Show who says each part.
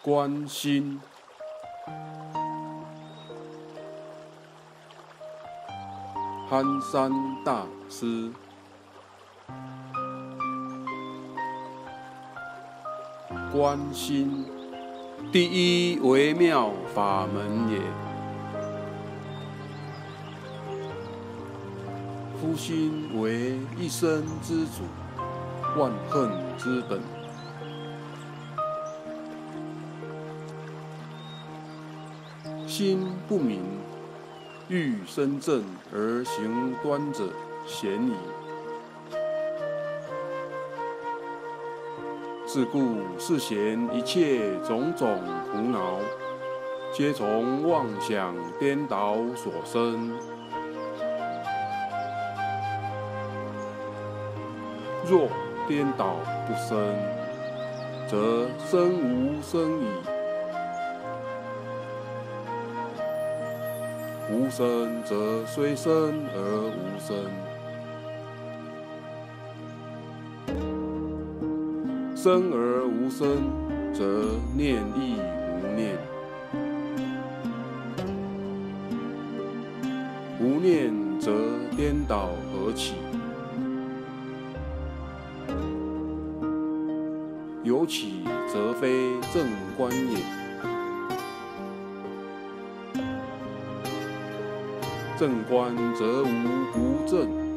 Speaker 1: 观心，憨山大师。观心，第一微妙法门也。夫心为一生之主，万恨之本。心不明，欲生正而行端者，险矣。自故世贤一切种种苦恼，皆从妄想颠倒所生。若颠倒不生，则生无生矣；无生则虽生而无生。生而无生，则念亦无念；无念则颠倒而起。有起则非正观也，正观则无不正。